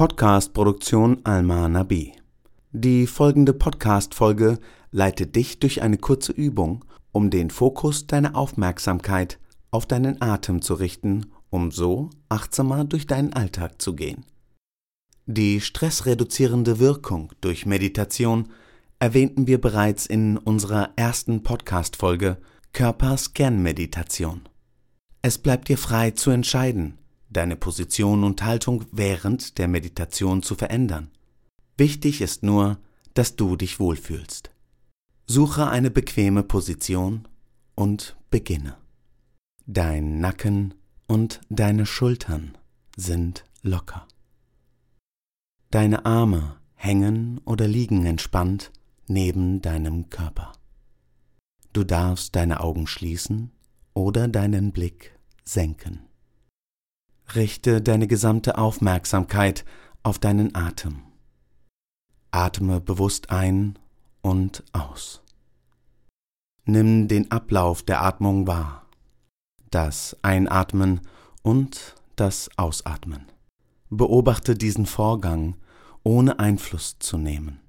Podcast-Produktion Alma Nabi. Die folgende Podcast-Folge leitet dich durch eine kurze Übung, um den Fokus deiner Aufmerksamkeit auf deinen Atem zu richten, um so achtsamer durch deinen Alltag zu gehen. Die stressreduzierende Wirkung durch Meditation erwähnten wir bereits in unserer ersten Podcast-Folge Körperscan-Meditation. Es bleibt dir frei zu entscheiden, deine Position und Haltung während der Meditation zu verändern. Wichtig ist nur, dass du dich wohlfühlst. Suche eine bequeme Position und beginne. Dein Nacken und deine Schultern sind locker. Deine Arme hängen oder liegen entspannt neben deinem Körper. Du darfst deine Augen schließen oder deinen Blick senken. Richte deine gesamte Aufmerksamkeit auf deinen Atem. Atme bewusst ein und aus. Nimm den Ablauf der Atmung wahr, das Einatmen und das Ausatmen. Beobachte diesen Vorgang, ohne Einfluss zu nehmen.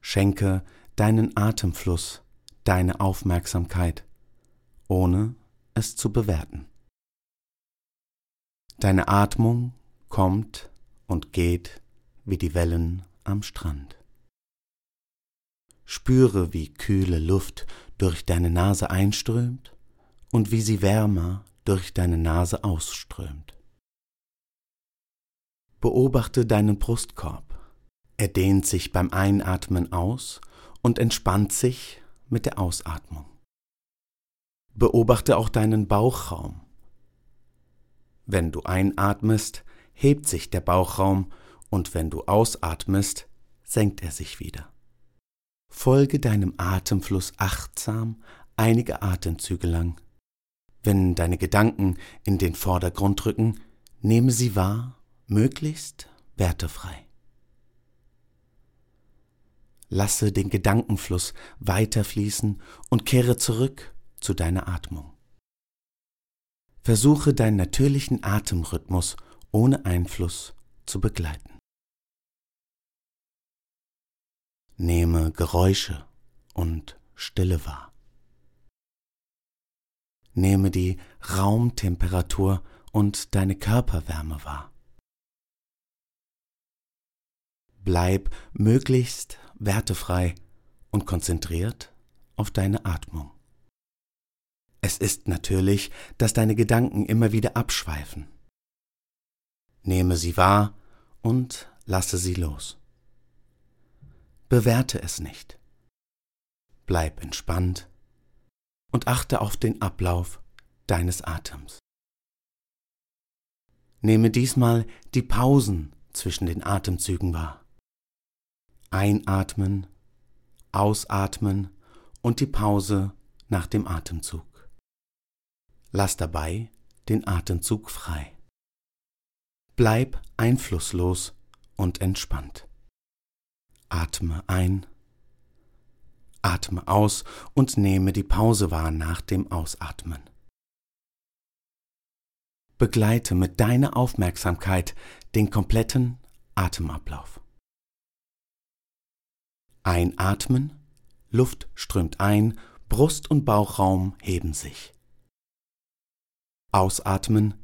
Schenke deinen Atemfluss deine Aufmerksamkeit, ohne es zu bewerten. Deine Atmung kommt und geht wie die Wellen am Strand. Spüre, wie kühle Luft durch deine Nase einströmt und wie sie wärmer durch deine Nase ausströmt. Beobachte deinen Brustkorb. Er dehnt sich beim Einatmen aus und entspannt sich mit der Ausatmung. Beobachte auch deinen Bauchraum. Wenn du einatmest, hebt sich der Bauchraum und wenn du ausatmest, senkt er sich wieder. Folge deinem Atemfluss achtsam einige Atemzüge lang. Wenn deine Gedanken in den Vordergrund rücken, nehme sie wahr, möglichst wertefrei. Lasse den Gedankenfluss weiterfließen und kehre zurück zu deiner Atmung. Versuche deinen natürlichen Atemrhythmus ohne Einfluss zu begleiten. Nehme Geräusche und Stille wahr. Nehme die Raumtemperatur und deine Körperwärme wahr. Bleib möglichst wertefrei und konzentriert auf deine Atmung. Es ist natürlich, dass deine Gedanken immer wieder abschweifen. Nehme sie wahr und lasse sie los. Bewerte es nicht. Bleib entspannt und achte auf den Ablauf deines Atems. Nehme diesmal die Pausen zwischen den Atemzügen wahr. Einatmen, ausatmen und die Pause nach dem Atemzug. Lass dabei den Atemzug frei. Bleib einflusslos und entspannt. Atme ein, atme aus und nehme die Pause wahr nach dem Ausatmen. Begleite mit deiner Aufmerksamkeit den kompletten Atemablauf. Einatmen, Luft strömt ein, Brust und Bauchraum heben sich. Ausatmen,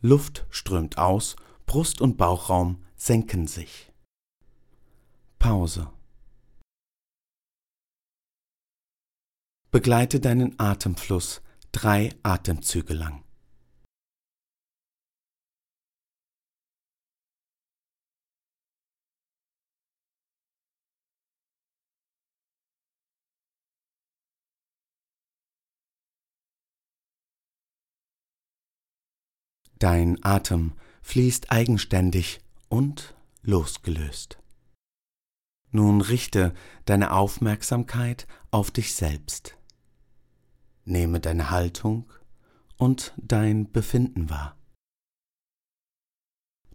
Luft strömt aus, Brust und Bauchraum senken sich. Pause. Begleite deinen Atemfluss drei Atemzüge lang. Dein Atem fließt eigenständig und losgelöst. Nun richte deine Aufmerksamkeit auf dich selbst. Nehme deine Haltung und dein Befinden wahr.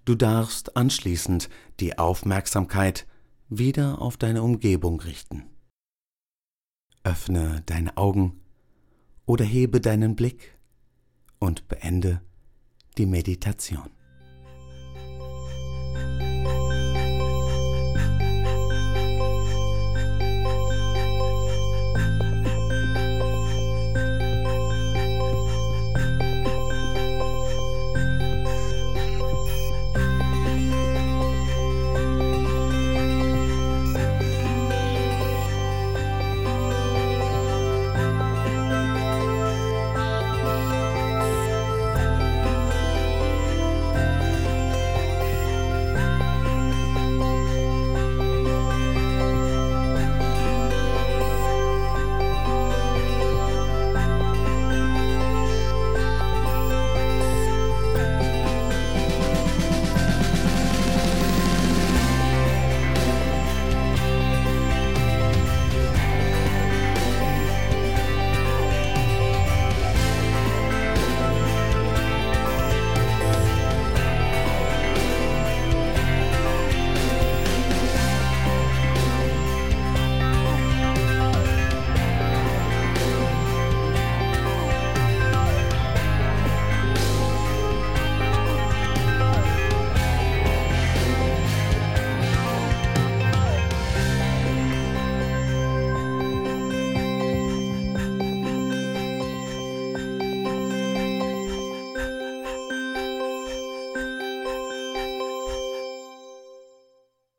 Du darfst anschließend die Aufmerksamkeit wieder auf deine Umgebung richten. Öffne deine Augen oder hebe deinen Blick und beende die Meditation.